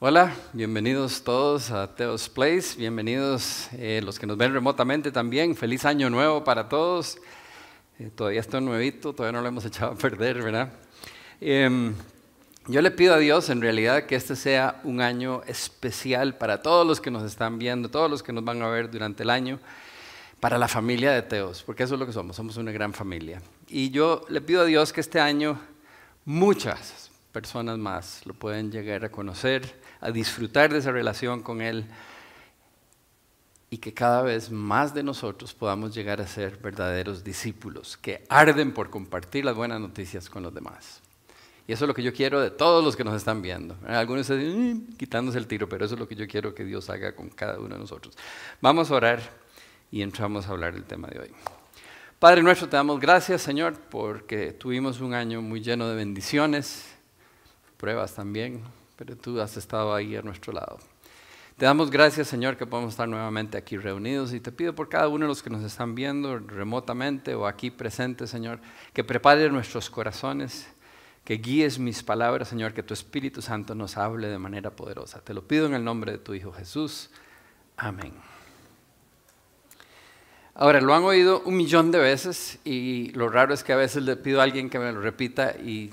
Hola, bienvenidos todos a Teos Place, bienvenidos eh, los que nos ven remotamente también, feliz año nuevo para todos. Eh, todavía estoy nuevito, todavía no lo hemos echado a perder, ¿verdad? Em, yo le pido a Dios en realidad que este sea un año especial para todos los que nos están viendo, todos los que nos van a ver durante el año, para la familia de Teos, porque eso es lo que somos, somos una gran familia. Y yo le pido a Dios que este año muchas personas más lo pueden llegar a conocer, a disfrutar de esa relación con Él y que cada vez más de nosotros podamos llegar a ser verdaderos discípulos que arden por compartir las buenas noticias con los demás. Y eso es lo que yo quiero de todos los que nos están viendo. Algunos están mm", quitándose el tiro, pero eso es lo que yo quiero que Dios haga con cada uno de nosotros. Vamos a orar y entramos a hablar del tema de hoy. Padre nuestro, te damos gracias, Señor, porque tuvimos un año muy lleno de bendiciones, pruebas también, pero tú has estado ahí a nuestro lado. Te damos gracias, Señor, que podemos estar nuevamente aquí reunidos y te pido por cada uno de los que nos están viendo remotamente o aquí presentes, Señor, que prepare nuestros corazones, que guíes mis palabras, Señor, que tu Espíritu Santo nos hable de manera poderosa. Te lo pido en el nombre de tu Hijo Jesús. Amén. Ahora, lo han oído un millón de veces y lo raro es que a veces le pido a alguien que me lo repita y,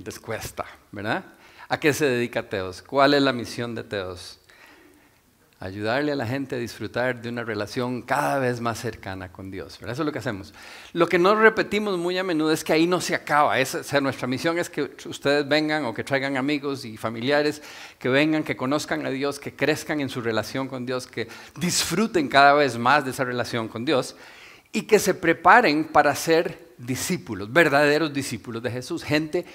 les cuesta, ¿verdad? ¿A qué se dedica Teos? ¿Cuál es la misión de Teos? ayudarle a la gente a disfrutar de una relación cada vez más cercana con Dios. Eso es lo que hacemos. Lo que no repetimos muy a menudo es que ahí no se acaba. Esa, sea, nuestra misión es que ustedes vengan o que traigan amigos y familiares, que vengan, que conozcan a Dios, que crezcan en su relación con Dios, que disfruten cada vez más de esa relación con Dios y que se preparen para ser discípulos, verdaderos discípulos de Jesús, gente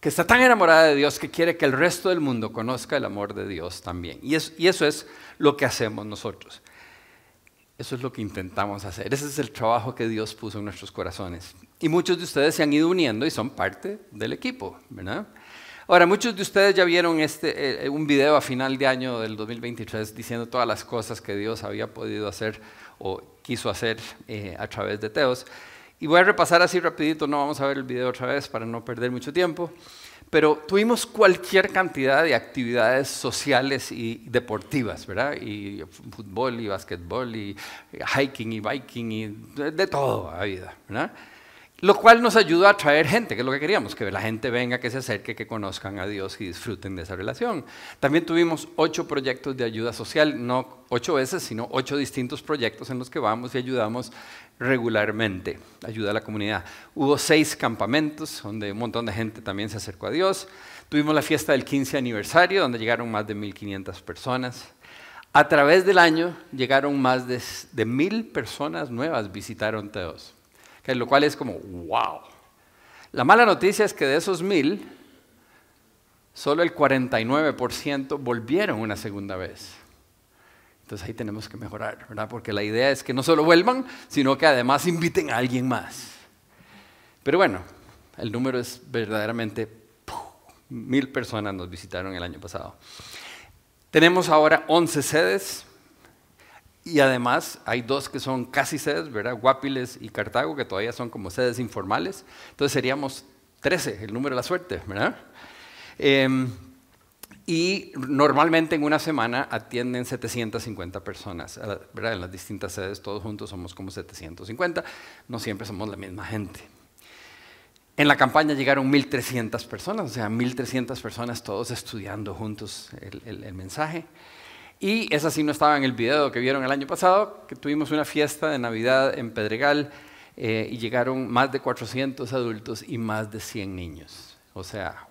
que está tan enamorada de Dios que quiere que el resto del mundo conozca el amor de Dios también. Y, eso es lo que hacemos nosotros. Eso es lo que intentamos hacer. Ese es el trabajo que Dios puso en nuestros corazones. Y muchos de ustedes se han ido uniendo y son parte del equipo, ¿verdad? Ahora, muchos de ustedes ya vieron este, eh, un video a final de año del 2023 diciendo todas las cosas que Dios había podido hacer o quiso hacer eh, a través de Teos. Y voy a repasar así rapidito, no vamos a ver el video otra vez para no perder mucho tiempo. Pero tuvimos cualquier cantidad de actividades sociales y deportivas, ¿verdad? Y fútbol y básquetbol y hiking y biking y de, todo a vida, ¿verdad? Lo cual nos ayudó a atraer gente, que es lo que queríamos, que la gente venga, que se acerque, que conozcan a Dios y disfruten de esa relación. También tuvimos ocho proyectos de ayuda social, no ocho veces, sino ocho distintos proyectos en los que vamos y ayudamos regularmente, ayuda a la comunidad. Hubo seis campamentos donde un montón de gente también se acercó a Dios. Tuvimos la fiesta del 15 aniversario donde llegaron más de 1.500 personas. A través del año llegaron más de, de mil personas nuevas visitaron Teos, lo cual es como, wow. La mala noticia es que de esos mil, solo el 49% volvieron una segunda vez. Entonces ahí tenemos que mejorar, ¿verdad? Porque la idea es que no solo vuelvan, sino que además inviten a alguien más. Pero bueno, el número es verdaderamente mil personas nos visitaron el año pasado. Tenemos ahora 11 sedes y además hay dos que son casi sedes, ¿verdad? Guapiles y Cartago, que todavía son como sedes informales. Entonces seríamos 13, el número de la suerte, ¿verdad? Eh, y normalmente en una semana atienden 750 personas, ¿verdad? En las distintas sedes, todos juntos somos como 750, no siempre somos la misma gente. En la campaña llegaron 1.300 personas, o sea, 1.300 personas todos estudiando juntos el, mensaje. Y esa sí no estaba en el video que vieron el año pasado, que tuvimos una fiesta de Navidad en Pedregal eh, y llegaron más de 400 adultos y más de 100 niños. O sea,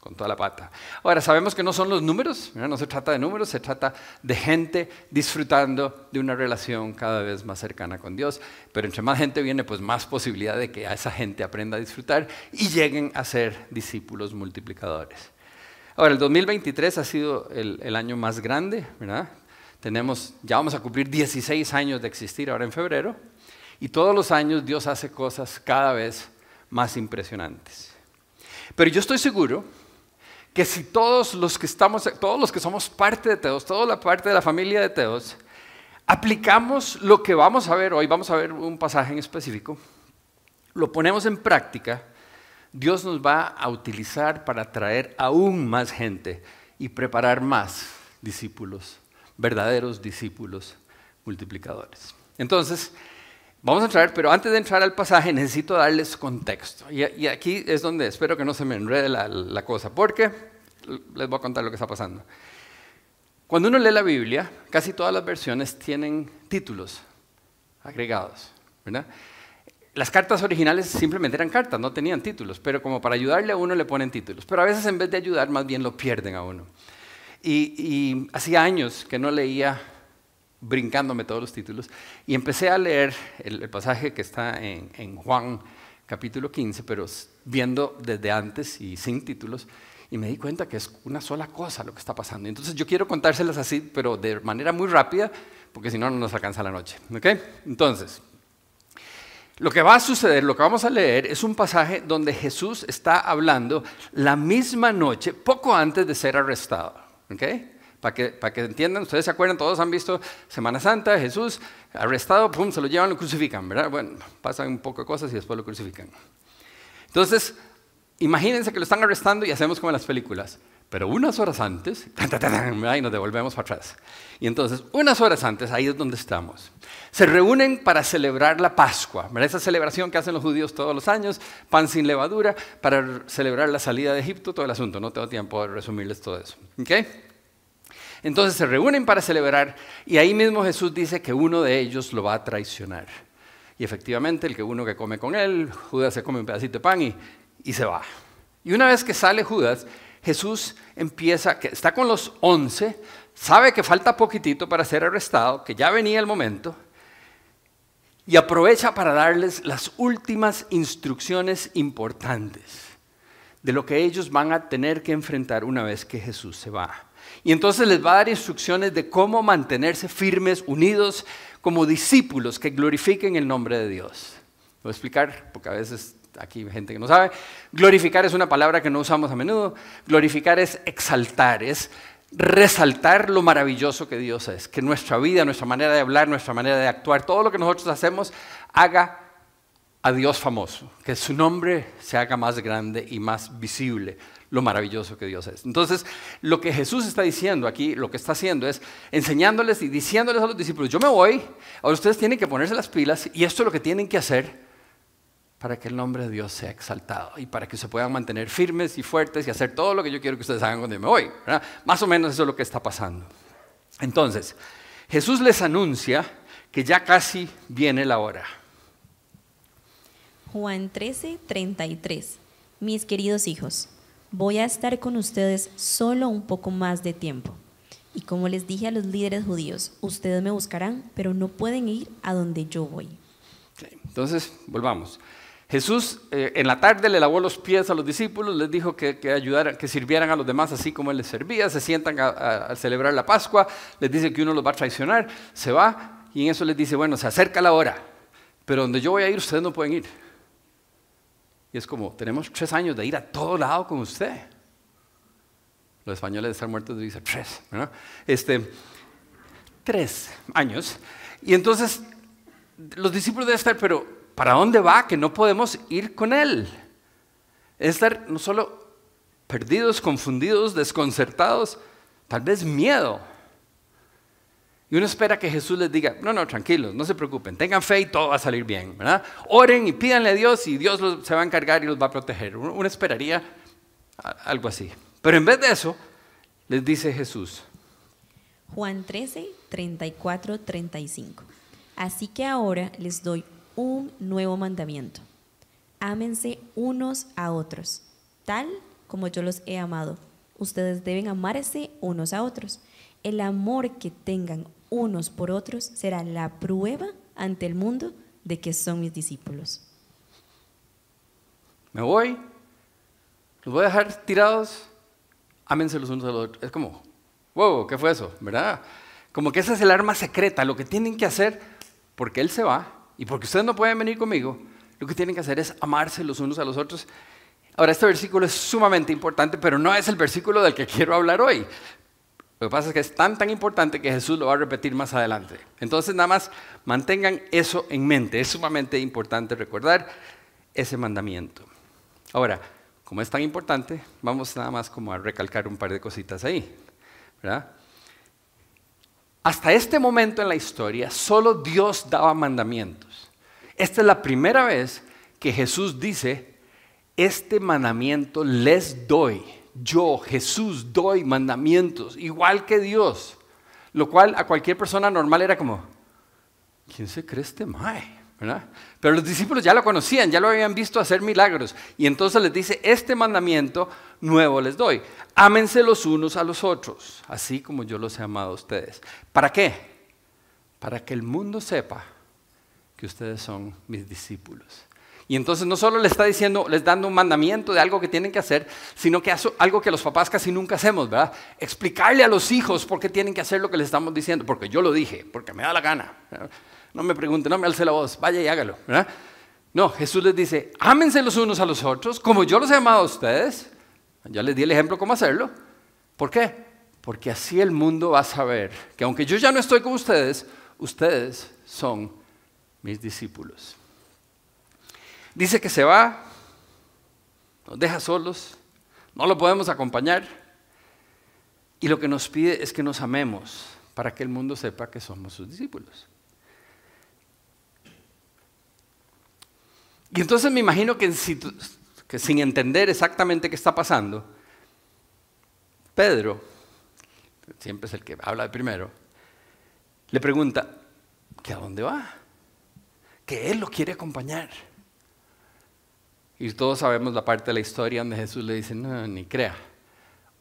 con toda la pata. Ahora, sabemos que no son los números, no se trata de números, se trata de gente disfrutando de una relación cada vez más cercana con Dios, pero entre más gente viene, pues más posibilidad de que a esa gente aprenda a disfrutar y lleguen a ser discípulos multiplicadores. Ahora, el 2023 ha sido el, año más grande, ¿verdad? Tenemos, ya vamos a cumplir 16 años de existir ahora en febrero, y todos los años Dios hace cosas cada vez más impresionantes. Pero yo estoy seguro que si todos los que estamos, todos los que somos parte de Teos, toda la parte de la familia de Teos, aplicamos lo que vamos a ver hoy, vamos a ver un pasaje en específico, lo ponemos en práctica, Dios nos va a utilizar para traer aún más gente y preparar más discípulos, verdaderos discípulos multiplicadores. Entonces, vamos a entrar, pero antes de entrar al pasaje necesito darles contexto. Y, aquí es donde espero que no se me enrede la, la cosa, porque les voy a contar lo que está pasando. Cuando uno lee la Biblia, casi todas las versiones tienen títulos agregados. ¿verdad? Las cartas originales simplemente eran cartas, no tenían títulos, pero como para ayudarle a uno le ponen títulos. Pero a veces en vez de ayudar, más bien lo pierden a uno. Y, hacía años que no leía brincándome todos los títulos y empecé a leer el, pasaje que está en, en Juan capítulo 15, pero viendo desde antes y sin títulos, y me di cuenta que es una sola cosa lo que está pasando. Entonces yo quiero contárselas así, pero de manera muy rápida, porque si no, no nos alcanza la noche. ¿okay? Entonces, lo que va a suceder, lo que vamos a leer, es un pasaje donde Jesús está hablando la misma noche, poco antes de ser arrestado. ¿okay? Para que, para que entiendan, ustedes se acuerdan, todos han visto Semana Santa, Jesús arrestado, pum, se lo llevan, lo crucifican, ¿verdad? Bueno, pasan un poco de cosas y después lo crucifican. Entonces, Imagínense que lo están arrestando y hacemos como en las películas. Pero unas horas antes, y nos devolvemos para atrás. Y entonces, unas horas antes, ahí es donde estamos. Se reúnen para celebrar la Pascua, esa celebración que hacen los judíos todos los años, pan sin levadura, para celebrar la salida de Egipto, todo el asunto. No tengo tiempo de resumirles todo eso. Entonces se reúnen para celebrar y ahí mismo Jesús dice que uno de ellos lo va a traicionar. Y efectivamente, el que uno que come con él, Judas se come un pedacito de pan y y se va. Y una vez que sale Judas, Jesús empieza, que está con los once, sabe que falta poquitito para ser arrestado, que ya venía el momento, y aprovecha para darles las últimas instrucciones importantes de lo que ellos van a tener que enfrentar una vez que Jesús se va. Y entonces les va a dar instrucciones de cómo mantenerse firmes, unidos, como discípulos que glorifiquen el nombre de Dios. Voy a explicar, porque a veces aquí gente que no sabe. Glorificar es una palabra que no usamos a menudo. Glorificar es exaltar, es resaltar lo maravilloso que Dios es. Que nuestra vida, nuestra manera de hablar, nuestra manera de actuar, todo lo que nosotros hacemos, haga a Dios famoso. Que su nombre se haga más grande y más visible lo maravilloso que Dios es. Entonces, lo que Jesús está diciendo aquí, lo que está haciendo es enseñándoles y diciéndoles a los discípulos, yo me voy, ahora ustedes tienen que ponerse las pilas y esto es lo que tienen que hacer para que el nombre de Dios sea exaltado y para que se puedan mantener firmes y fuertes y hacer todo lo que yo quiero que ustedes hagan cuando yo me voy. Más o menos eso es lo que está pasando. Entonces, Jesús les anuncia que ya casi viene la hora. Juan 13, 33. Mis queridos hijos, voy a estar con ustedes solo un poco más de tiempo. Y como les dije a los líderes judíos, ustedes me buscarán, pero no pueden ir a donde yo voy. Entonces, volvamos. Jesús eh, en la tarde le lavó los pies a los discípulos, les dijo que, ayudaran, que sirvieran a los demás así como él les servía, se sientan a, celebrar la Pascua, les dice que uno los va a traicionar, se va y en eso les dice, bueno, se acerca la hora, pero donde yo voy a ir ustedes no pueden ir. Y es como, tenemos tres años de ir a todo lado con usted. Los españoles de estar muertos dicen tres. Este, tres años. Y entonces los discípulos deben estar, pero ¿Para dónde va? Que no podemos ir con Él. Es estar no solo perdidos, confundidos, desconcertados, tal vez miedo. Y uno espera que Jesús les diga, no, no, tranquilos, no se preocupen, tengan fe y todo va a salir bien, ¿verdad? Oren y pídanle a Dios y Dios se va a encargar y los va a proteger. Uno esperaría algo así. Pero en vez de eso, les dice Jesús. Juan 13, 34, 35. Así que ahora les doy un nuevo mandamiento. Ámense unos a otros, tal como yo los he amado. Ustedes deben amarse unos a otros. El amor que tengan unos por otros será la prueba ante el mundo de que son mis discípulos. Me voy, los voy a dejar tirados, ámense los unos a los otros. Es como, wow, ¿qué fue eso? ¿Verdad? Como que esa es el arma secreta, lo que tienen que hacer, porque Él se va, y porque ustedes no pueden venir conmigo, lo que tienen que hacer es amarse los unos a los otros. Ahora, este versículo es sumamente importante, pero no es el versículo del que quiero hablar hoy. Lo que pasa es que es tan, tan importante que Jesús lo va a repetir más adelante. Entonces, nada más mantengan eso en mente. Es sumamente importante recordar ese mandamiento. Ahora, como es tan importante, vamos nada más como a recalcar un par de cositas ahí. ¿verdad? Hasta este momento en la historia, solo Dios daba mandamientos. Esta es la primera vez que Jesús dice, este mandamiento les doy. Yo, Jesús, doy mandamientos, igual que Dios. Lo cual a cualquier persona normal era como, ¿quién se cree este mae? Pero los discípulos ya lo conocían, ya lo habían visto hacer milagros. Y entonces les dice, este mandamiento nuevo les doy. Ámense los unos a los otros, así como yo los he amado a ustedes. ¿Para qué? Para que el mundo sepa que ustedes son mis discípulos. Y entonces no solo les está diciendo, les dando un mandamiento de algo que tienen que hacer, sino que hace algo que los papás casi nunca hacemos, ¿verdad? Explicarle a los hijos por qué tienen que hacer lo que les estamos diciendo, porque yo lo dije, porque me da la gana. No me pregunte, no me alce la voz, vaya y hágalo. No, Jesús les dice, ámense los unos a los otros, como yo los he amado a ustedes. Ya les di el ejemplo cómo hacerlo. ¿Por qué? Porque así el mundo va a saber que aunque yo ya no estoy con ustedes, ustedes son mis discípulos. Dice que se va, nos deja solos, no lo podemos acompañar. Y lo que nos pide es que nos amemos para que el mundo sepa que somos sus discípulos. Y entonces me imagino que, sin entender exactamente qué está pasando, Pedro, siempre es el que habla de primero, le pregunta, ¿que a dónde va? Que él lo quiere acompañar. Y todos sabemos la parte de la historia donde Jesús le dice, no, ni crea,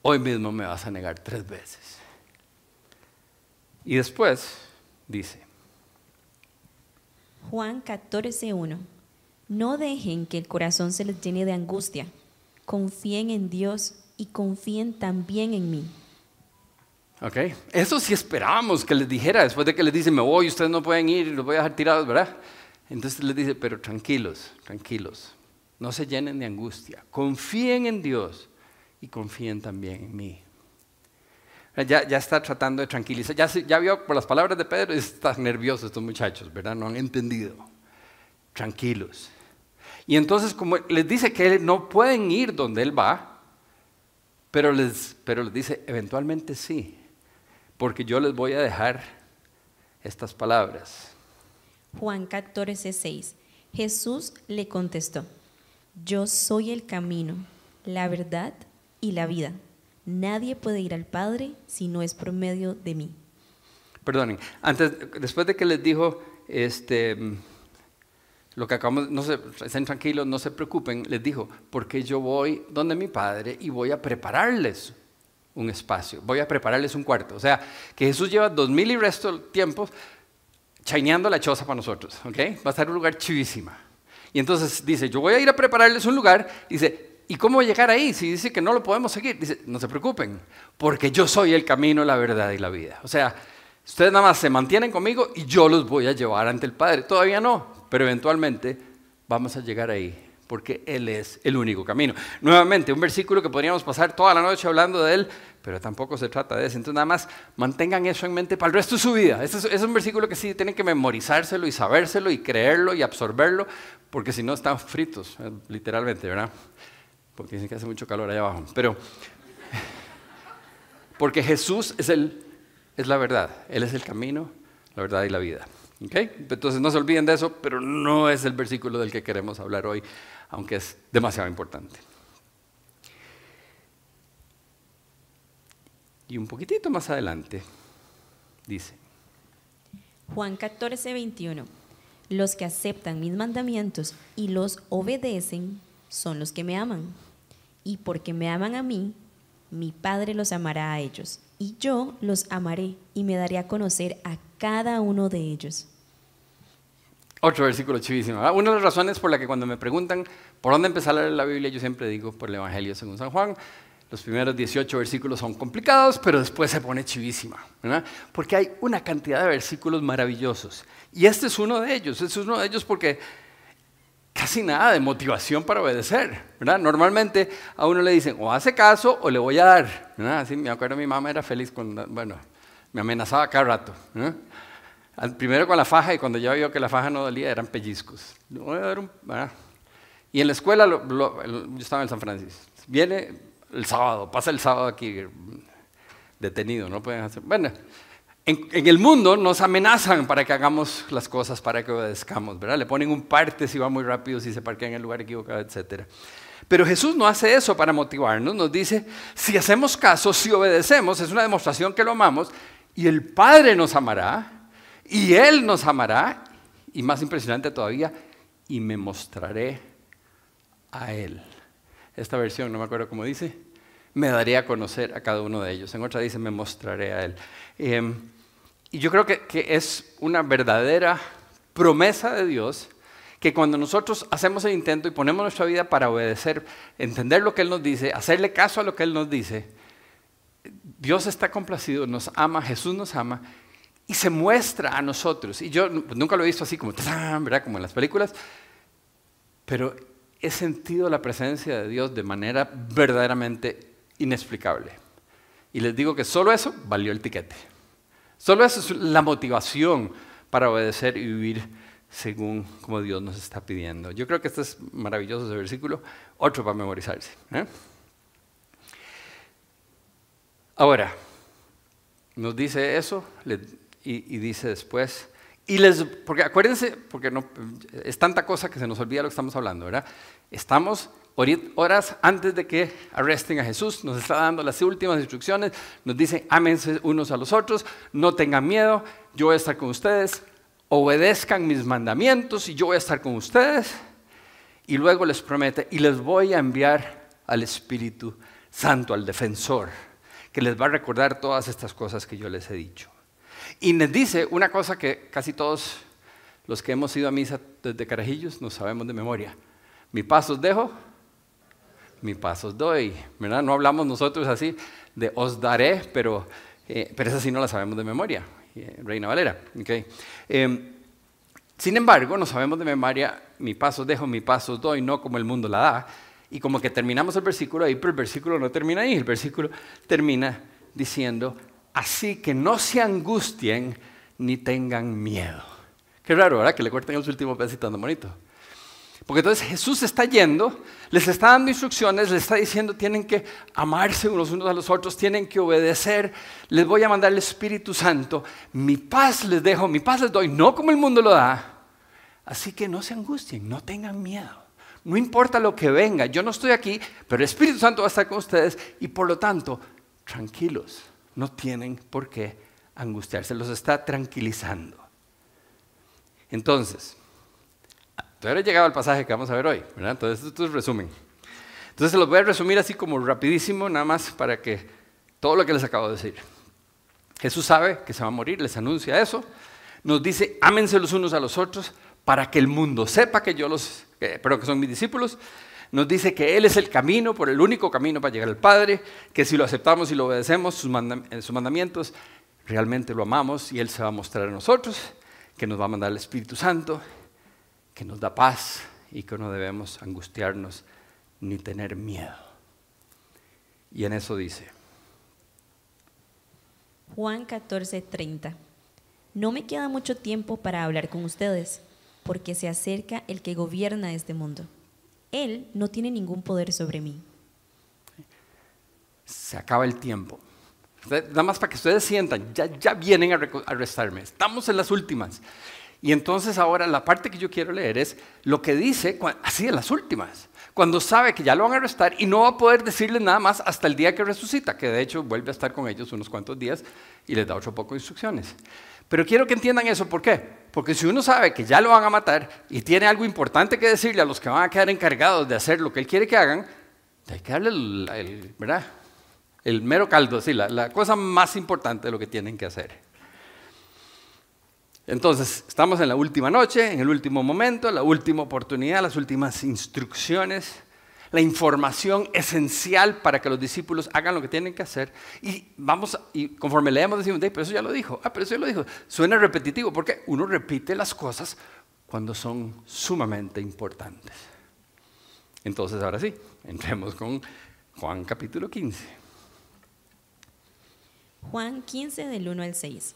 hoy mismo me vas a negar tres veces. Y después dice, Juan 14.1 no dejen que el corazón se les llene de angustia. Confíen en Dios y confíen también en mí. Ok, eso sí esperábamos que les dijera después de que les dice, me voy, ustedes no pueden ir, los voy a dejar tirados, ¿verdad? Entonces les dice, pero tranquilos, tranquilos, no se llenen de angustia, confíen en Dios y confíen también en mí. Ya, está tratando de tranquilizar, ya, ya vio por las palabras de Pedro, están nerviosos estos muchachos, ¿verdad? No han entendido. Tranquilos, y entonces como les dice que no pueden ir donde él va, pero les, pero les dice, eventualmente sí, porque yo les voy a dejar estas palabras. Juan 14, 6. Jesús le contestó, yo soy el camino, la verdad y la vida. Nadie puede ir al Padre si no es por medio de mí. Perdonen, antes, después de que les dijo, este lo que acabamos, no se, estén tranquilos, no se preocupen, les dijo, porque yo voy donde mi padre y voy a prepararles un espacio, voy a prepararles un cuarto. O sea, que Jesús lleva dos mil y resto de tiempos chaineando la choza para nosotros, ¿ok? Va a estar un lugar chivísima. Y entonces dice, yo voy a ir a prepararles un lugar, dice, ¿y cómo llegar ahí? Si dice que no lo podemos seguir, dice, no se preocupen, porque yo soy el camino, la verdad y la vida. O sea, ustedes nada más se mantienen conmigo y yo los voy a llevar ante el Padre. Todavía no, pero eventualmente vamos a llegar ahí, porque Él es el único camino. Nuevamente, un versículo que podríamos pasar toda la noche hablando de Él, pero tampoco se trata de eso. Entonces, nada más mantengan eso en mente para el resto de su vida. Ese es, un versículo que sí tienen que memorizárselo y sabérselo y creerlo y absorberlo, porque si no están fritos, eh, literalmente, ¿verdad? Porque dicen que hace mucho calor allá abajo. Pero, porque Jesús es, el, es la verdad, Él es el camino, la verdad y la vida. Entonces no se olviden de eso, pero no es el versículo del que queremos hablar hoy, aunque es demasiado importante. Y un poquitito más adelante dice. Juan 14, 21. Los que aceptan mis mandamientos y los obedecen son los que me aman. Y porque me aman a mí, mi Padre los amará a ellos. Y yo los amaré y me daré a conocer a cada uno de ellos. Otro versículo chivísimo. Una de las razones por la que cuando me preguntan por dónde empezar a leer la Biblia, yo siempre digo por el Evangelio según San Juan. Los primeros 18 versículos son complicados, pero después se pone chivísima, Porque hay una cantidad de versículos maravillosos. Y este es uno de ellos. Este es uno de ellos porque casi nada de motivación para obedecer, Normalmente a uno le dicen, o hace caso o le voy a dar, Así me acuerdo mi mamá era feliz cuando, bueno, me amenazaba cada rato, Primero con la faja y cuando ya vio que la faja no dolía eran pellizcos. Y en la escuela, yo estaba en San Francisco, viene el sábado, pasa el sábado aquí detenido, no pueden hacer. Bueno, en, el mundo nos amenazan para que hagamos las cosas, para que obedezcamos, ¿verdad? Le ponen un parte si va muy rápido, si se parquea en el lugar equivocado, etc. Pero Jesús no hace eso para motivarnos, nos dice, si hacemos caso, si obedecemos, es una demostración que lo amamos, y el Padre nos amará, y Él nos amará, y más impresionante todavía, y me mostraré a Él. Esta versión, no me acuerdo cómo dice, me daré a conocer a cada uno de ellos. En otra dice, me mostraré a Él. Em, y yo creo que, es una verdadera promesa de Dios que cuando nosotros hacemos el intento y ponemos nuestra vida para obedecer, entender lo que Él nos dice, hacerle caso a lo que Él nos dice, Dios está complacido, nos ama, Jesús nos ama y se muestra a nosotros. Y yo nunca lo he visto así como, ¿verdad? como en las películas, pero he sentido la presencia de Dios de manera verdaderamente inexplicable. Y les digo que solo eso valió el tiquete. Solo eso es la motivación para obedecer y vivir según como Dios nos está pidiendo. Yo creo que este es maravilloso ese versículo, otro para memorizarse. ¿eh? Ahora, nos dice eso y, dice después, y les, porque acuérdense, porque no, es tanta cosa que se nos olvida lo que estamos hablando, ¿verdad? Estamos horas antes de que arresten a Jesús, nos está dando las últimas instrucciones, nos dice, ámense unos a los otros, no tengan miedo, yo voy a estar con ustedes, obedezcan mis mandamientos y yo voy a estar con ustedes. Y luego les promete, y les voy a enviar al Espíritu Santo, al defensor, que les va a recordar todas estas cosas que yo les he dicho. Y les dice una cosa que casi todos los que hemos ido a misa desde Carajillos nos sabemos de memoria. Mi paso os dejo, mi paso os doy. ¿verdad? No hablamos nosotros así de os daré, pero, eh, pero esa sí no la sabemos de memoria. Eh, Reina Valera. Okay. Em, sin embargo, no sabemos de memoria mi paso os dejo, mi paso os doy, no como el mundo la da. Y como que terminamos el versículo ahí, pero el versículo no termina ahí. El versículo termina diciendo, así que no se angustien ni tengan miedo. Qué raro, ¿verdad? Que le corten el último pedacito tan bonito. Porque entonces Jesús está yendo, les está dando instrucciones, les está diciendo tienen que amarse unos unos a los otros, tienen que obedecer, les voy a mandar el Espíritu Santo, mi paz les dejo, mi paz les doy, no como el mundo lo da. Así que no se angustien, no tengan miedo. No importa lo que venga, yo no estoy aquí, pero el Espíritu Santo va a estar con ustedes y por lo tanto, tranquilos, no tienen por qué angustiarse, los está tranquilizando. Entonces, Todavía he llegado al pasaje que vamos a ver hoy, ¿verdad? Entonces, esto es resumen. Entonces, se los voy a resumir así como rapidísimo, nada más para que todo lo que les acabo de decir. Jesús sabe que se va a morir, les anuncia eso. Nos dice, ámense los unos a los otros para que el mundo sepa que yo los, pero que son mis discípulos. Nos dice que Él es el camino, por el único camino para llegar al Padre, que si lo aceptamos y lo obedecemos, sus, sus mandamientos, realmente lo amamos y Él se va a mostrar a nosotros, que nos va a mandar el Espíritu Santo que nos da paz y que no debemos angustiarnos ni tener miedo. Y en eso dice. Juan 14:30. No me queda mucho tiempo para hablar con ustedes, porque se acerca el que gobierna este mundo. Él no tiene ningún poder sobre mí. Se acaba el tiempo. Nada más para que ustedes sientan, ya, ya vienen a arrestarme. Estamos en las últimas. Y entonces ahora la parte que yo quiero leer es lo que dice, así en las últimas, cuando sabe que ya lo van a arrestar y no va a poder decirles nada más hasta el día que resucita, que de hecho vuelve a estar con ellos unos cuantos días y les da otro poco de instrucciones. Pero quiero que entiendan eso, ¿por qué? Porque si uno sabe que ya lo van a matar y tiene algo importante que decirle a los que van a quedar encargados de hacer lo que él quiere que hagan, hay que darle el, ¿verdad? el mero caldo, sí, la cosa más importante de lo que tienen que hacer. Entonces, estamos en la última noche, en el último momento, la última oportunidad, las últimas instrucciones, la información esencial para que los discípulos hagan lo que tienen que hacer. Y vamos, y conforme leemos decimos, pero eso ya lo dijo, ah, pero eso ya lo dijo. Suena repetitivo porque uno repite las cosas cuando son sumamente importantes. Entonces, ahora sí, entremos con Juan capítulo 15. Juan 15 del 1 al 6.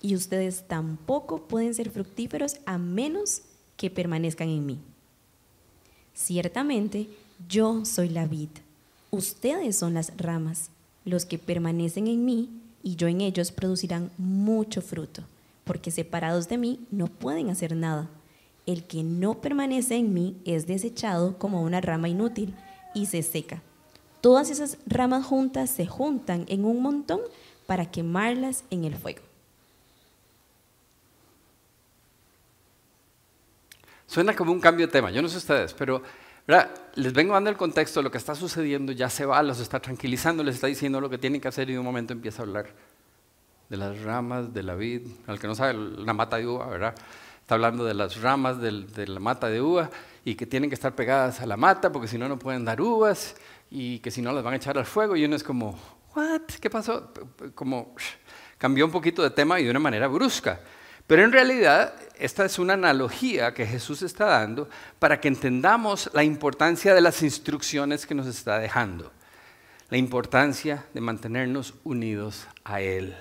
y ustedes tampoco pueden ser fructíferos a menos que permanezcan en mí. Ciertamente, yo soy la vid, ustedes son las ramas, los que permanecen en mí y yo en ellos producirán mucho fruto, porque separados de mí no pueden hacer nada. El que no permanece en mí es desechado como una rama inútil y se seca. Todas esas ramas juntas se juntan en un montón para quemarlas en el fuego. Suena como un cambio de tema, yo no sé ustedes, pero les vengo dando el contexto, lo que está sucediendo ya se va, los está tranquilizando, les está diciendo lo que tienen que hacer y de un momento empieza a hablar de las ramas de la vid, al que no sabe, la mata de uva, ¿verdad? Está hablando de las ramas de la mata de uva y que tienen que estar pegadas a la mata porque si no, no pueden dar uvas y que si no las van a echar al fuego y uno es como, ¿what? ¿Qué pasó? Como cambió un poquito de tema y de una manera brusca. Pero en realidad esta es una analogía que Jesús está dando para que entendamos la importancia de las instrucciones que nos está dejando, la importancia de mantenernos unidos a Él.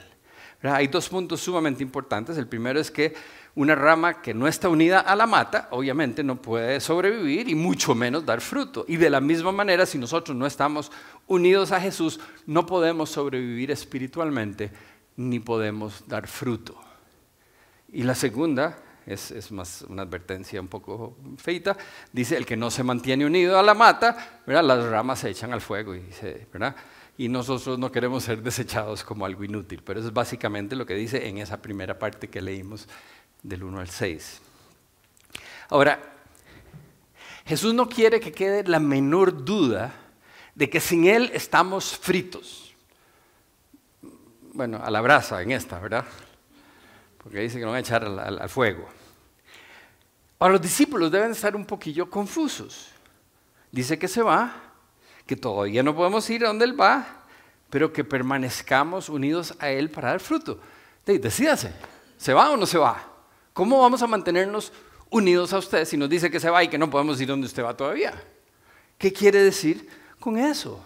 Hay dos puntos sumamente importantes. El primero es que una rama que no está unida a la mata, obviamente no puede sobrevivir y mucho menos dar fruto. Y de la misma manera, si nosotros no estamos unidos a Jesús, no podemos sobrevivir espiritualmente ni podemos dar fruto. Y la segunda es, más una advertencia un poco feita, dice, el que no se mantiene unido a la mata, las ramas se echan al fuego. Y, y nosotros no queremos ser desechados como algo inútil, pero eso es básicamente lo que dice en esa primera parte que leímos del 1 al 6. Ahora, Jesús no quiere que quede la menor duda de que sin Él estamos fritos. Bueno, a la brasa en esta, ¿verdad? Porque dice que lo van a echar al, fuego. Ahora los discípulos deben estar un poquillo confusos. Dice que se va, que todavía no podemos ir a donde Él va, pero que permanezcamos unidos a Él para dar fruto. Decídase, ¿se va o no se va? ¿Cómo vamos a mantenernos unidos a usted si nos dice que se va y que no podemos ir donde usted va todavía? ¿Qué quiere decir con eso?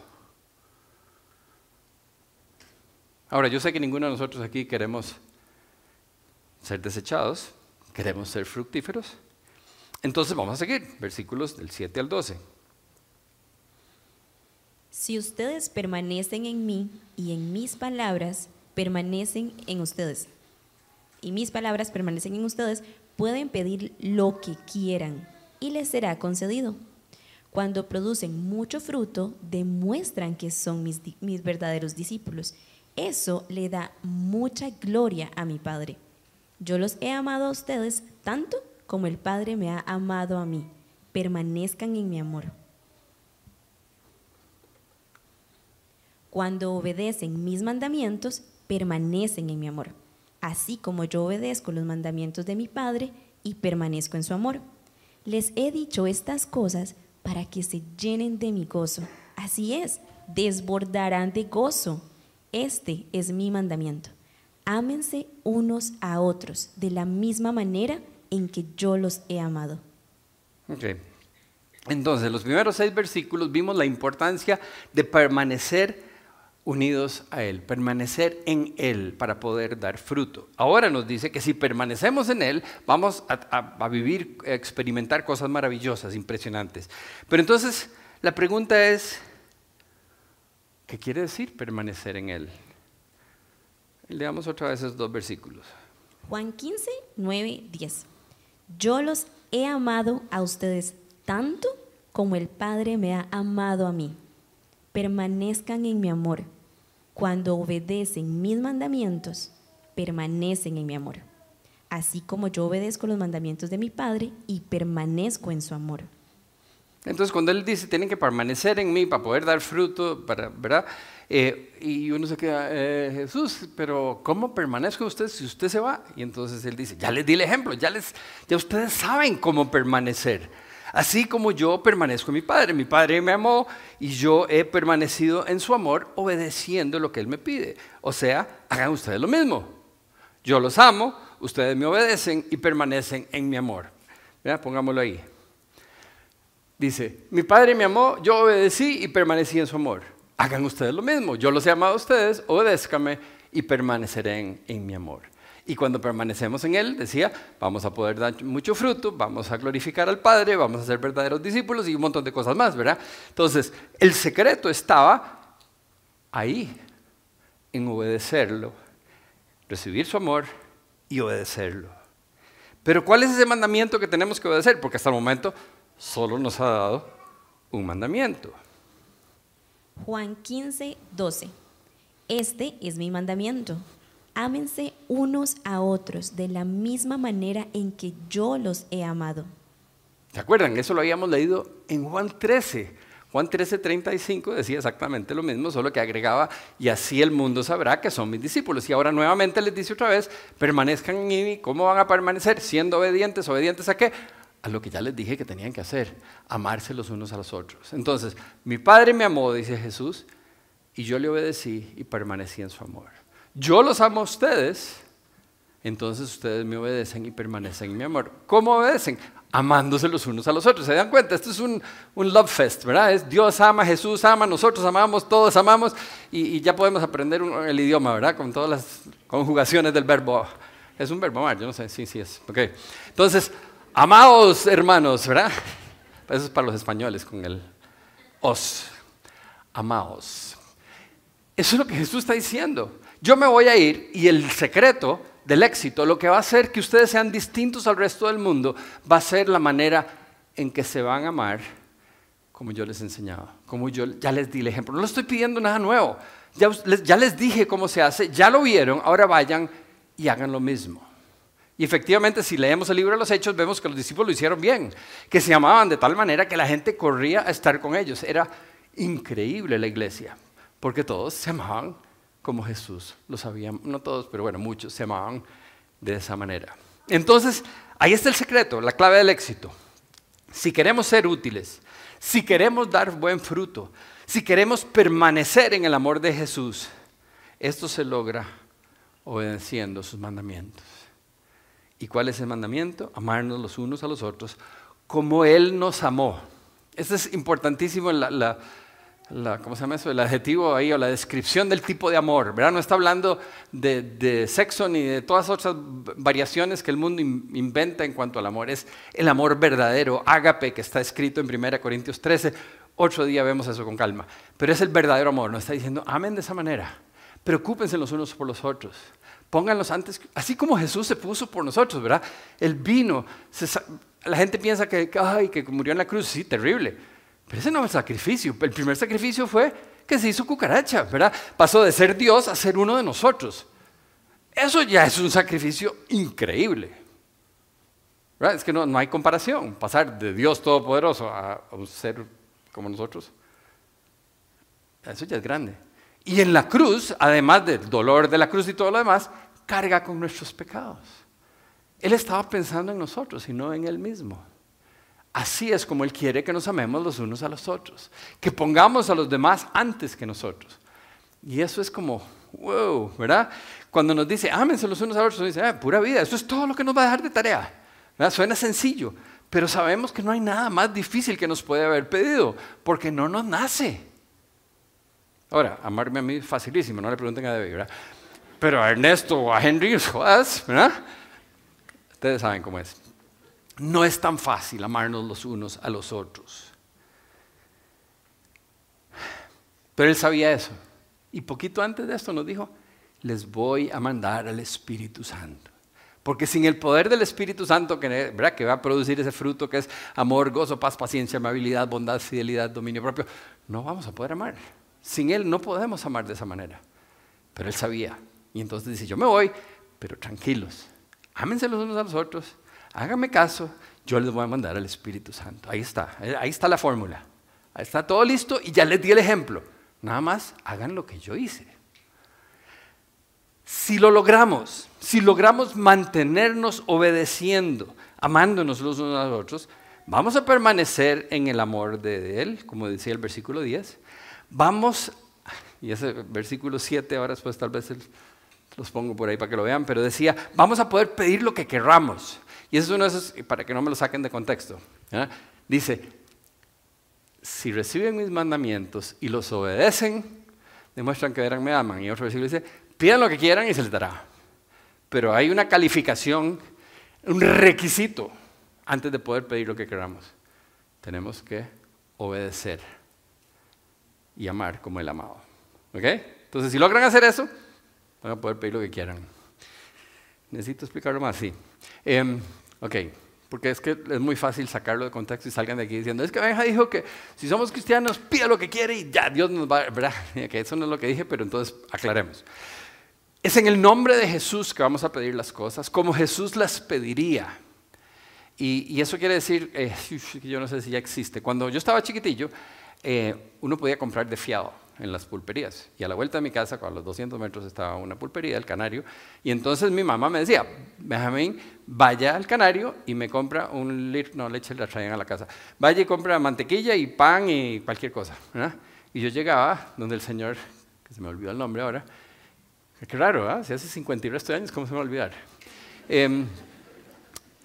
Ahora, yo sé que ninguno de nosotros aquí queremos ser desechados, queremos ser fructíferos. Entonces vamos a seguir, versículos del 7 al 12. Si ustedes permanecen en mí y en mis palabras permanecen en ustedes, y mis palabras permanecen en ustedes, pueden pedir lo que quieran y les será concedido. Cuando producen mucho fruto, demuestran que son mis, mis verdaderos discípulos. Eso le da mucha gloria a mi Padre. Yo los he amado a ustedes tanto como el Padre me ha amado a mí. Permanezcan en mi amor. Cuando obedecen mis mandamientos, permanecen en mi amor, así como yo obedezco los mandamientos de mi Padre y permanezco en su amor. Les he dicho estas cosas para que se llenen de mi gozo. Así es, desbordarán de gozo. Este es mi mandamiento ámense unos a otros de la misma manera en que yo los he amado. Okay. Entonces, los primeros seis versículos vimos la importancia de permanecer unidos a Él, permanecer en Él para poder dar fruto. Ahora nos dice que si permanecemos en Él, vamos a, a vivir, a experimentar cosas maravillosas, impresionantes. Pero entonces, la pregunta es, ¿qué quiere decir permanecer en Él? Leamos otra vez esos dos versículos. Juan 15, 9, 10. Yo los he amado a ustedes tanto como el Padre me ha amado a mí. Permanezcan en mi amor. Cuando obedecen mis mandamientos, permanecen en mi amor. Así como yo obedezco los mandamientos de mi Padre y permanezco en su amor. Entonces, cuando Él dice, tienen que permanecer en mí para poder dar fruto, para, ¿verdad? Eh, y uno se queda, eh, Jesús, pero ¿cómo permanezco usted si usted se va? Y entonces él dice, ya les di el ejemplo, ya, les, ya ustedes saben cómo permanecer. Así como yo permanezco en mi Padre. Mi Padre me amó y yo he permanecido en su amor obedeciendo lo que Él me pide. O sea, hagan ustedes lo mismo. Yo los amo, ustedes me obedecen y permanecen en mi amor. Pongámoslo ahí. Dice, mi Padre me amó, yo obedecí y permanecí en su amor. Hagan ustedes lo mismo. Yo los he amado a ustedes, obedézcame y permaneceré en mi amor. Y cuando permanecemos en Él, decía, vamos a poder dar mucho fruto, vamos a glorificar al Padre, vamos a ser verdaderos discípulos y un montón de cosas más, ¿verdad? Entonces, el secreto estaba ahí, en obedecerlo, recibir su amor y obedecerlo. Pero ¿cuál es ese mandamiento que tenemos que obedecer? Porque hasta el momento solo nos ha dado un mandamiento. Juan 15, 12. Este es mi mandamiento ámense unos a otros de la misma manera en que yo los he amado. ¿Se acuerdan? Eso lo habíamos leído en Juan 13. Juan 13, 35 decía exactamente lo mismo, solo que agregaba, y así el mundo sabrá que son mis discípulos. Y ahora nuevamente les dice otra vez, permanezcan en mí. ¿Cómo van a permanecer? Siendo obedientes. ¿Obedientes a qué? A lo que ya les dije que tenían que hacer, amarse los unos a los otros. Entonces, mi Padre me amó, dice Jesús, y yo le obedecí y permanecí en su amor yo los amo a ustedes, entonces ustedes me obedecen y permanecen en mi amor. ¿Cómo obedecen? Amándose los unos a los otros. ¿Se dan cuenta? Esto es un, love fest, ¿verdad? Es Dios ama, Jesús ama, nosotros amamos, todos amamos y, ya podemos aprender el idioma, ¿verdad? Con todas las conjugaciones del verbo. Es un verbo amar, yo no sé, sí, sí es. Okay. Entonces, amados hermanos, ¿verdad? Eso es para los españoles con el os. Amaos. Eso es lo que Jesús está diciendo. Yo me voy a ir y el secreto del éxito, lo que va a hacer que ustedes sean distintos al resto del mundo, va a ser la manera en que se van a amar como yo les enseñaba, como yo ya les di el ejemplo. No les estoy pidiendo nada nuevo, ya ya les dije cómo se hace, ya lo vieron, ahora vayan y hagan lo mismo. Y efectivamente, si leemos el libro de los Hechos, vemos que los discípulos lo hicieron bien, que se amaban de tal manera que la gente corría a estar con ellos. Era increíble la iglesia, porque todos se amaban como Jesús. Lo sabían, no todos, pero bueno, muchos se amaban de esa manera. Entonces, ahí está el secreto, la clave del éxito. Si queremos ser útiles, si queremos dar buen fruto, si queremos permanecer en el amor de Jesús, esto se logra obedeciendo sus mandamientos. ¿Y cuál es el mandamiento? Amarnos los unos a los otros como Él nos amó. Esto es importantísimo en la ¿cómo se llama eso? El adjetivo ahí o la descripción del tipo de amor, ¿verdad? No está hablando de, sexo ni de todas otras variaciones que el mundo inventa en cuanto al amor. Es el amor verdadero, ágape, que está escrito en 1 Corintios 13. Otro día vemos eso con calma. Pero es el verdadero amor, no está diciendo, amen de esa manera. Preocúpense los unos por los otros. Pónganlos antes, así como Jesús se puso por nosotros, ¿verdad? El vino, la gente piensa que, ay, que murió en la cruz, sí, terrible pero ese no es el sacrificio. El primer sacrificio fue que se hizo cucaracha, ¿verdad? Pasó de ser Dios a ser uno de nosotros. Eso ya es un sacrificio increíble. ¿verdad? Es que no, hay comparación. Pasar de Dios Todopoderoso a, un ser como nosotros. Eso ya es grande. Y en la cruz, además del dolor de la cruz y todo lo demás, carga con nuestros pecados. Él estaba pensando en nosotros y no en Él mismo. Así es como Él quiere que nos amemos los unos a los otros, que pongamos a los demás antes que nosotros. Y eso es como, wow, ¿verdad? Cuando nos dice, ámense los unos a los otros, nos dice, ah, pura vida, eso es todo lo que nos va a dejar de tarea. Suena sencillo, pero sabemos que no hay nada más difícil que nos puede haber pedido, porque no nos nace. Ahora, amarme a mí es facilísimo, no le pregunten a David, ¿verdad? Pero a Ernesto o a Henry, ¿verdad? Ustedes saben cómo es. No es tan fácil amarnos los unos a los otros. Pero él sabía eso. Y poquito antes de esto nos dijo, les voy a mandar al Espíritu Santo. Porque sin el poder del Espíritu Santo, que, que va a producir ese fruto que es amor, gozo, paz, paciencia, amabilidad, bondad, fidelidad, dominio propio, no vamos a poder amar. Sin Él no podemos amar de esa manera. Pero Él sabía. Y entonces dice, yo me voy, pero tranquilos, ámense los unos a los otros, háganme caso, yo les voy a mandar al Espíritu Santo. Ahí está, eh, ahí está la fórmula. Ahí está todo listo y ya les di el ejemplo. Nada más hagan lo que yo hice. Si lo logramos, si logramos mantenernos obedeciendo, amándonos los unos a los otros, vamos a permanecer en el amor de Él, como decía el versículo 10. Vamos, y ese versículo 7, ahora después tal vez los pongo por ahí para que lo vean, pero decía, vamos a poder pedir lo que querramos. Y eso es uno de esos, para que no me lo saquen de contexto. Dice, si reciben mis mandamientos y los obedecen, demuestran que eran me aman. Y otro versículo dice, pidan lo que quieran y se les dará. Pero hay una calificación, un requisito antes de poder pedir lo que queramos. Tenemos que obedecer y amar como el amado. ¿Ok? Entonces, si logran hacer eso, van a poder pedir lo que quieran. ¿Necesito explicarlo más? Sí. Em, ok, porque es que es muy fácil sacarlo de contexto y salgan de aquí diciendo, es que Benja dijo que si somos cristianos, pida lo que quiere y ya, Dios nos va, ¿verdad? Que eso no es lo que dije, pero entonces aclaremos. Es en el nombre de Jesús que vamos a pedir las cosas, como Jesús las pediría. Y, eso quiere decir, eh, yo no sé si ya existe. Cuando yo estaba chiquitillo, eh, uno podía comprar de fiado en las pulperías. Y a la vuelta de mi casa, a los 200 metros, estaba una pulpería, el Canario. Y entonces mi mamá me decía, Benjamín, vaya al Canario y me compra un litro, no, leche la traían a la casa. Vaya y compra mantequilla y pan y cualquier cosa. Y yo llegaba donde el señor, que se me olvidó el nombre ahora, qué raro, ¿eh? si hace 50 y resto de años, ¿cómo se me va a olvidar? Eh,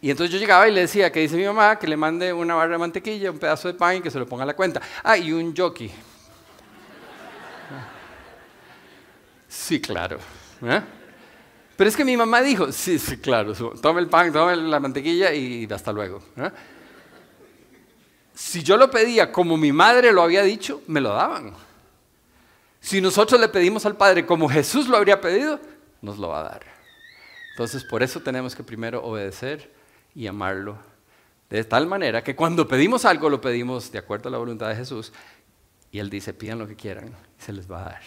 y entonces yo llegaba y le decía que dice mi mamá que le mande una barra de mantequilla, un pedazo de pan y que se lo ponga a la cuenta. Ah, y un jockey. Sí, claro. ¿eh? Pero es que mi mamá dijo, sí, sí, claro, tome el pan, tome la mantequilla y hasta luego. ¿eh? Si yo lo pedía como mi madre lo había dicho, me lo daban. Si nosotros le pedimos al Padre como Jesús lo habría pedido, nos lo va a dar. Entonces, por eso tenemos que primero obedecer y amarlo de tal manera que cuando pedimos algo lo pedimos de acuerdo a la voluntad de Jesús y Él dice, pidan lo que quieran y se les va a dar.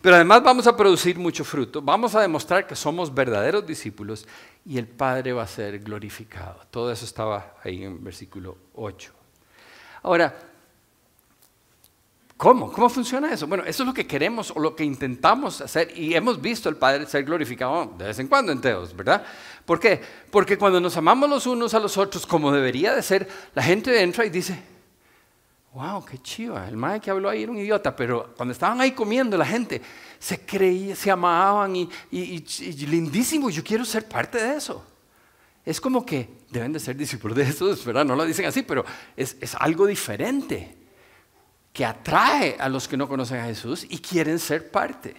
Pero además vamos a producir mucho fruto, vamos a demostrar que somos verdaderos discípulos y el Padre va a ser glorificado. Todo eso estaba ahí en versículo 8. Ahora, ¿Cómo? ¿Cómo funciona eso? Bueno, eso es lo que queremos o lo que intentamos hacer y hemos visto al Padre ser glorificado de vez en cuando en Teos, ¿verdad? ¿Por qué? Porque cuando nos amamos los unos a los otros como debería de ser, la gente entra y dice, wow, qué chiva, el madre que habló ahí era un idiota, pero cuando estaban ahí comiendo la gente se creía, se amaban y, lindísimo, yo quiero ser parte de eso. Es como que deben de ser discípulos de Jesús, ¿verdad? No lo dicen así, pero es, es algo diferente que atrae a los que no conocen a Jesús y quieren ser parte.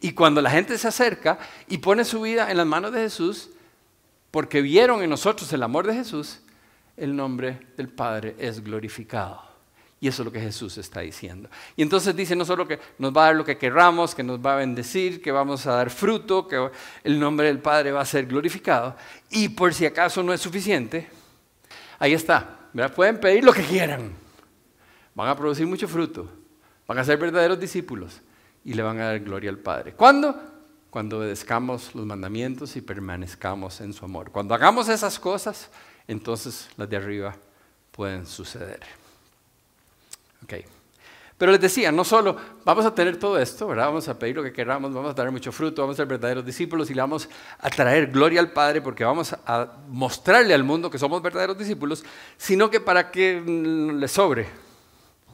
Y cuando la gente se acerca y pone su vida en las manos de Jesús, porque vieron en nosotros el amor de Jesús, el nombre del Padre es glorificado. Y eso es lo que Jesús está diciendo. Y entonces dice no solo que nos va a dar lo que querramos, que nos va a bendecir, que vamos a dar fruto, que el nombre del Padre va a ser glorificado. Y por si acaso no es suficiente, ahí está. Pueden pedir lo que quieran van a producir mucho fruto, van a ser verdaderos discípulos y le van a dar gloria al Padre. ¿Cuándo? Cuando obedezcamos los mandamientos y permanezcamos en su amor. Cuando hagamos esas cosas, entonces las de arriba pueden suceder. Okay. Pero les decía, no solo vamos a tener todo esto, ¿verdad? Vamos a pedir lo que queramos, vamos a tener mucho fruto, vamos a ser verdaderos discípulos y le vamos a traer gloria al Padre porque vamos a mostrarle al mundo que somos verdaderos discípulos, sino que para que le sobre,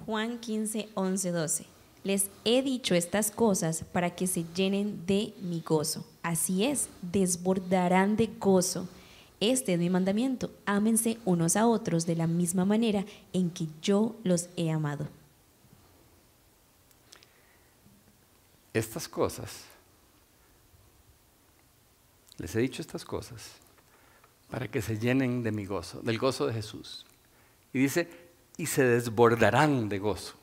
Juan 15, 11, 12. Les he dicho estas cosas para que se llenen de mi gozo. Así es, desbordarán de gozo. Este es mi mandamiento. Ámense unos a otros de la misma manera en que yo los he amado. Estas cosas, les he dicho estas cosas para que se llenen de mi gozo, del gozo de Jesús. Y dice, y se desbordarán de gozo.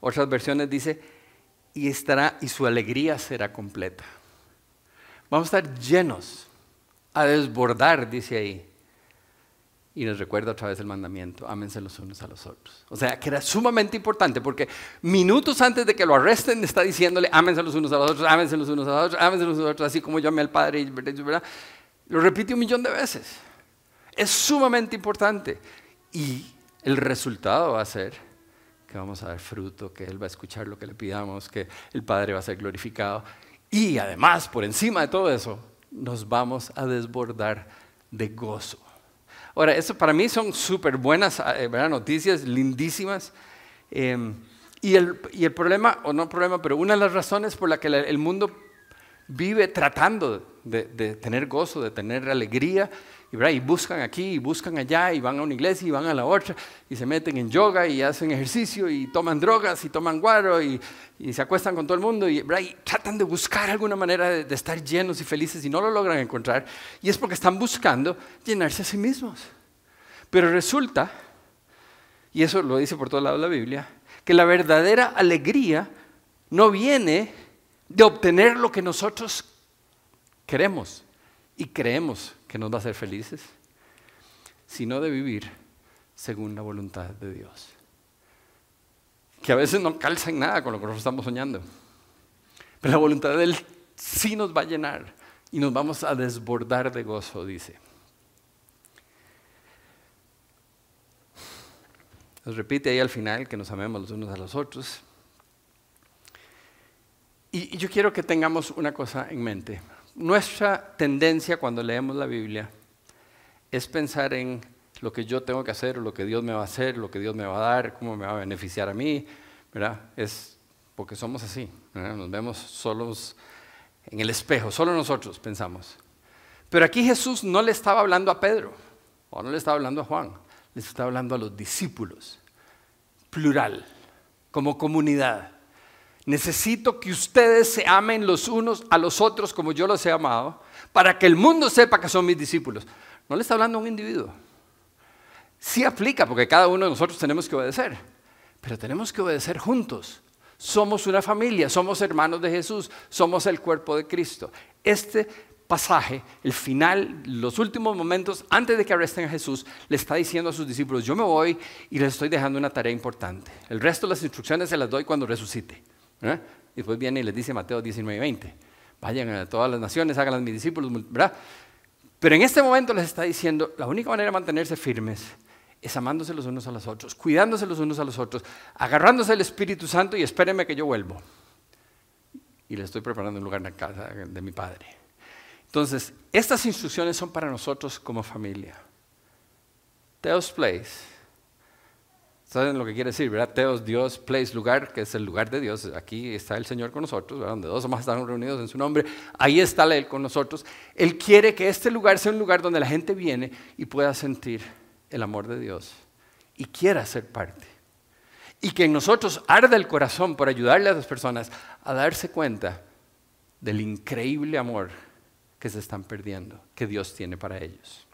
Otras versiones dice, y estará y su alegría será completa. Vamos a estar llenos, a desbordar, dice ahí. Y nos recuerda otra vez el mandamiento, ámense los unos a los otros. O sea, que era sumamente importante porque minutos antes de que lo arresten está diciéndole, ámense los unos a los otros, ámense los unos a los otros, ámense los unos a los otros, así como yo al Padre, ¿verdad? Lo repite un millón de veces. Es sumamente importante. Y el resultado va a ser que vamos a dar fruto, que Él va a escuchar lo que le pidamos, que el Padre va a ser glorificado. Y además, por encima de todo eso, nos vamos a desbordar de gozo. Ahora, eso para mí son súper buenas eh, noticias, lindísimas. Em, y, el, y, el, problema, o no problema, pero una de las razones por la que el mundo vive tratando de tener gozo, de tener alegría, y, buscan aquí y buscan allá y van a una iglesia y van a la otra y se meten en yoga y hacen ejercicio y toman drogas y toman guaro y, se acuestan con todo el mundo y, tratan de buscar alguna manera de, estar llenos y felices y no lo logran encontrar y es porque están buscando llenarse a sí mismos. Pero resulta, y eso lo dice por todo lado la Biblia, que la verdadera alegría no viene de obtener lo que nosotros queremos y creemos que nos va a hacer felices, sino de vivir según la voluntad de Dios. Que a veces no calza en nada con lo que nosotros estamos soñando. Pero la voluntad de Él sí nos va a llenar y nos vamos a desbordar de gozo, dice. Nos repite ahí al final que nos amemos los unos a los otros. Y, yo quiero que tengamos una cosa en mente nuestra tendencia cuando leemos la Biblia es pensar en lo que yo tengo que hacer, lo que Dios me va a hacer, lo que Dios me va a dar, cómo me va a beneficiar a mí, ¿verdad? Es porque somos así, nos vemos solos en el espejo, solo nosotros pensamos. Pero aquí Jesús no le estaba hablando a Pedro, o no le estaba hablando a Juan, le estaba hablando a los discípulos, plural, como comunidad. Necesito que ustedes se amen los unos a los otros como yo los he amado, para que el mundo sepa que son mis discípulos. No le está hablando a un individuo. Sí aplica, porque cada uno de nosotros tenemos que obedecer, pero tenemos que obedecer juntos. Somos una familia, somos hermanos de Jesús, somos el cuerpo de Cristo. Este pasaje, el final, los últimos momentos antes de que arresten a Jesús, le está diciendo a sus discípulos, yo me voy y les estoy dejando una tarea importante. El resto de las instrucciones se las doy cuando resucite. Y después viene y les dice Mateo 19 y 20, vayan a todas las naciones, háganlas mis discípulos, ¿verdad? Pero en este momento les está diciendo, la única manera de mantenerse firmes es amándose los unos a los otros, cuidándose los unos a los otros, agarrándose el Espíritu Santo y espérenme que yo vuelvo. Y les estoy preparando un lugar en la casa de mi Padre. Entonces, estas instrucciones son para nosotros como familia. Theos Place ¿Saben lo que quiere decir, verdad? Teos, Dios, place, lugar, que es el lugar de Dios. Aquí está el Señor con nosotros, donde dos o más están reunidos en su nombre. Ahí está Él con nosotros. Él quiere que este lugar sea un lugar donde la gente viene y pueda sentir el amor de Dios y quiera ser parte. Y que en nosotros arda el corazón por ayudarle a las personas a darse cuenta del increíble amor que se están perdiendo, que Dios tiene para ellos.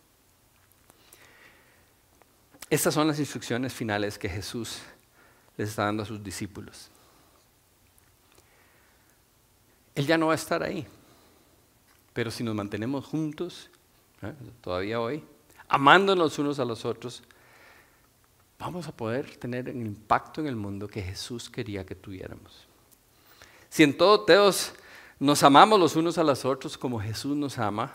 Estas son las instrucciones finales que Jesús les está dando a sus discípulos. Él ya no va a estar ahí, pero si nos mantenemos juntos, ¿eh? todavía hoy, amándonos unos a los otros, vamos a poder tener el impacto en el mundo que Jesús quería que tuviéramos. Si en todo Teos nos amamos los unos a los otros como Jesús nos ama,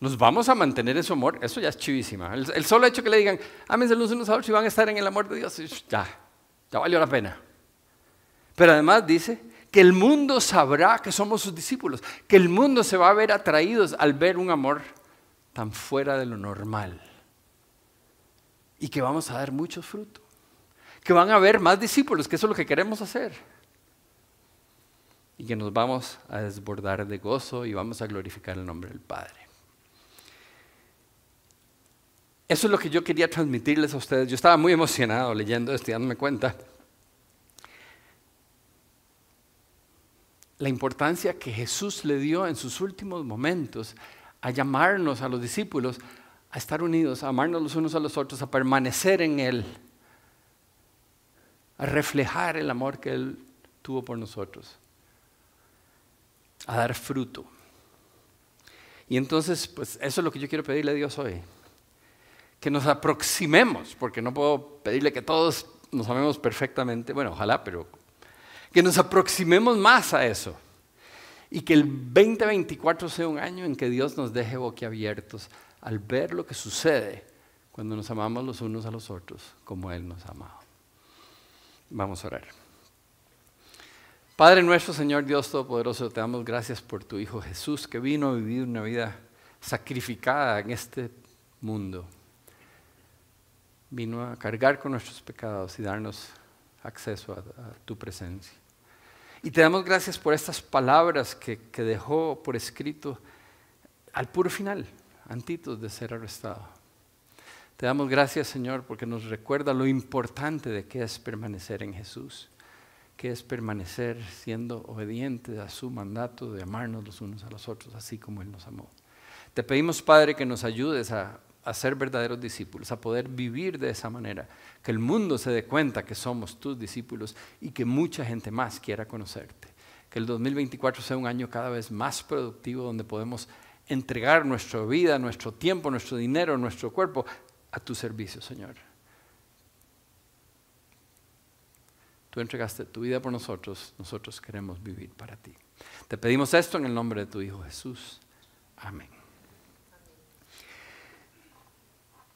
nos vamos a mantener en su amor, eso ya es chivísima. El, solo hecho que le digan, ámense los unos a otros y van a estar en el amor de Dios, ya, ya valió la pena. Pero además dice que el mundo sabrá que somos sus discípulos, que el mundo se va a ver atraídos al ver un amor tan fuera de lo normal. Y que vamos a dar mucho fruto. Que van a haber más discípulos, que eso es lo que queremos hacer. Y que nos vamos a desbordar de gozo y vamos a glorificar el nombre del Padre. Eso es lo que yo quería transmitirles a ustedes. Yo estaba muy emocionado leyendo esto y dándome cuenta. La importancia que Jesús le dio en sus últimos momentos a llamarnos a los discípulos a estar unidos, a amarnos los unos a los otros, a permanecer en Él, a reflejar el amor que Él tuvo por nosotros, a dar fruto. Y entonces, pues eso es lo que yo quiero pedirle a Dios hoy que nos aproximemos, porque no puedo pedirle que todos nos amemos perfectamente, bueno, ojalá, pero que nos aproximemos más a eso. Y que el 2024 sea un año en que Dios nos deje boquiabiertos al ver lo que sucede cuando nos amamos los unos a los otros como Él nos ha amado. Vamos a orar. Padre nuestro, Señor Dios Todopoderoso, te damos gracias por tu Hijo Jesús que vino a vivir una vida sacrificada en este mundo vino a cargar con nuestros pecados y darnos acceso a, tu presencia. Y te damos gracias por estas palabras que, que dejó por escrito al puro final, antitos de ser arrestado. Te damos gracias, Señor, porque nos recuerda lo importante de que es permanecer en Jesús, que es permanecer siendo obediente a su mandato de amarnos los unos a los otros, así como Él nos amó. Te pedimos, Padre, que nos ayudes a, a ser verdaderos discípulos, a poder vivir de esa manera, que el mundo se dé cuenta que somos tus discípulos y que mucha gente más quiera conocerte. Que el 2024 sea un año cada vez más productivo donde podemos entregar nuestra vida, nuestro tiempo, nuestro dinero, nuestro cuerpo a tu servicio, Señor. Tú entregaste tu vida por nosotros, nosotros queremos vivir para ti. Te pedimos esto en el nombre de tu Hijo Jesús. Amén.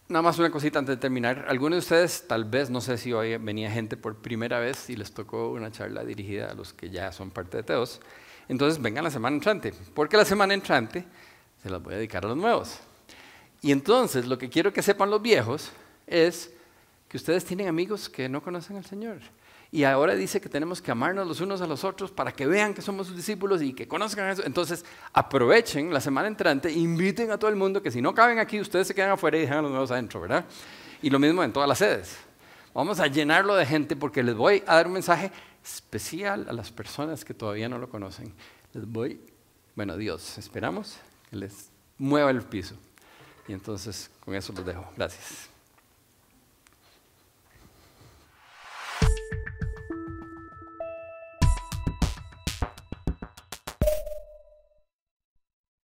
Nada más una cosita antes de terminar. Algunos de ustedes, tal vez, no sé si hoy venía gente por primera vez y les tocó una charla dirigida a los que ya son parte de Teos. Entonces vengan la semana entrante, porque la semana entrante se las voy a dedicar a los nuevos. Y entonces lo que quiero que sepan los viejos es que ustedes tienen amigos que no conocen al Señor. Y ahora dice que tenemos que amarnos los unos a los otros para que vean que somos sus discípulos y que conozcan eso. Entonces aprovechen la semana entrante, inviten a todo el mundo que si no caben aquí, ustedes se quedan afuera y dejan a los nuevos adentro, ¿verdad? Y lo mismo en todas las sedes. Vamos a llenarlo de gente porque les voy a dar un mensaje especial a las personas que todavía no lo conocen. Les voy, bueno, Dios, esperamos les mueva el piso. Y entonces con eso los dejo. Gracias.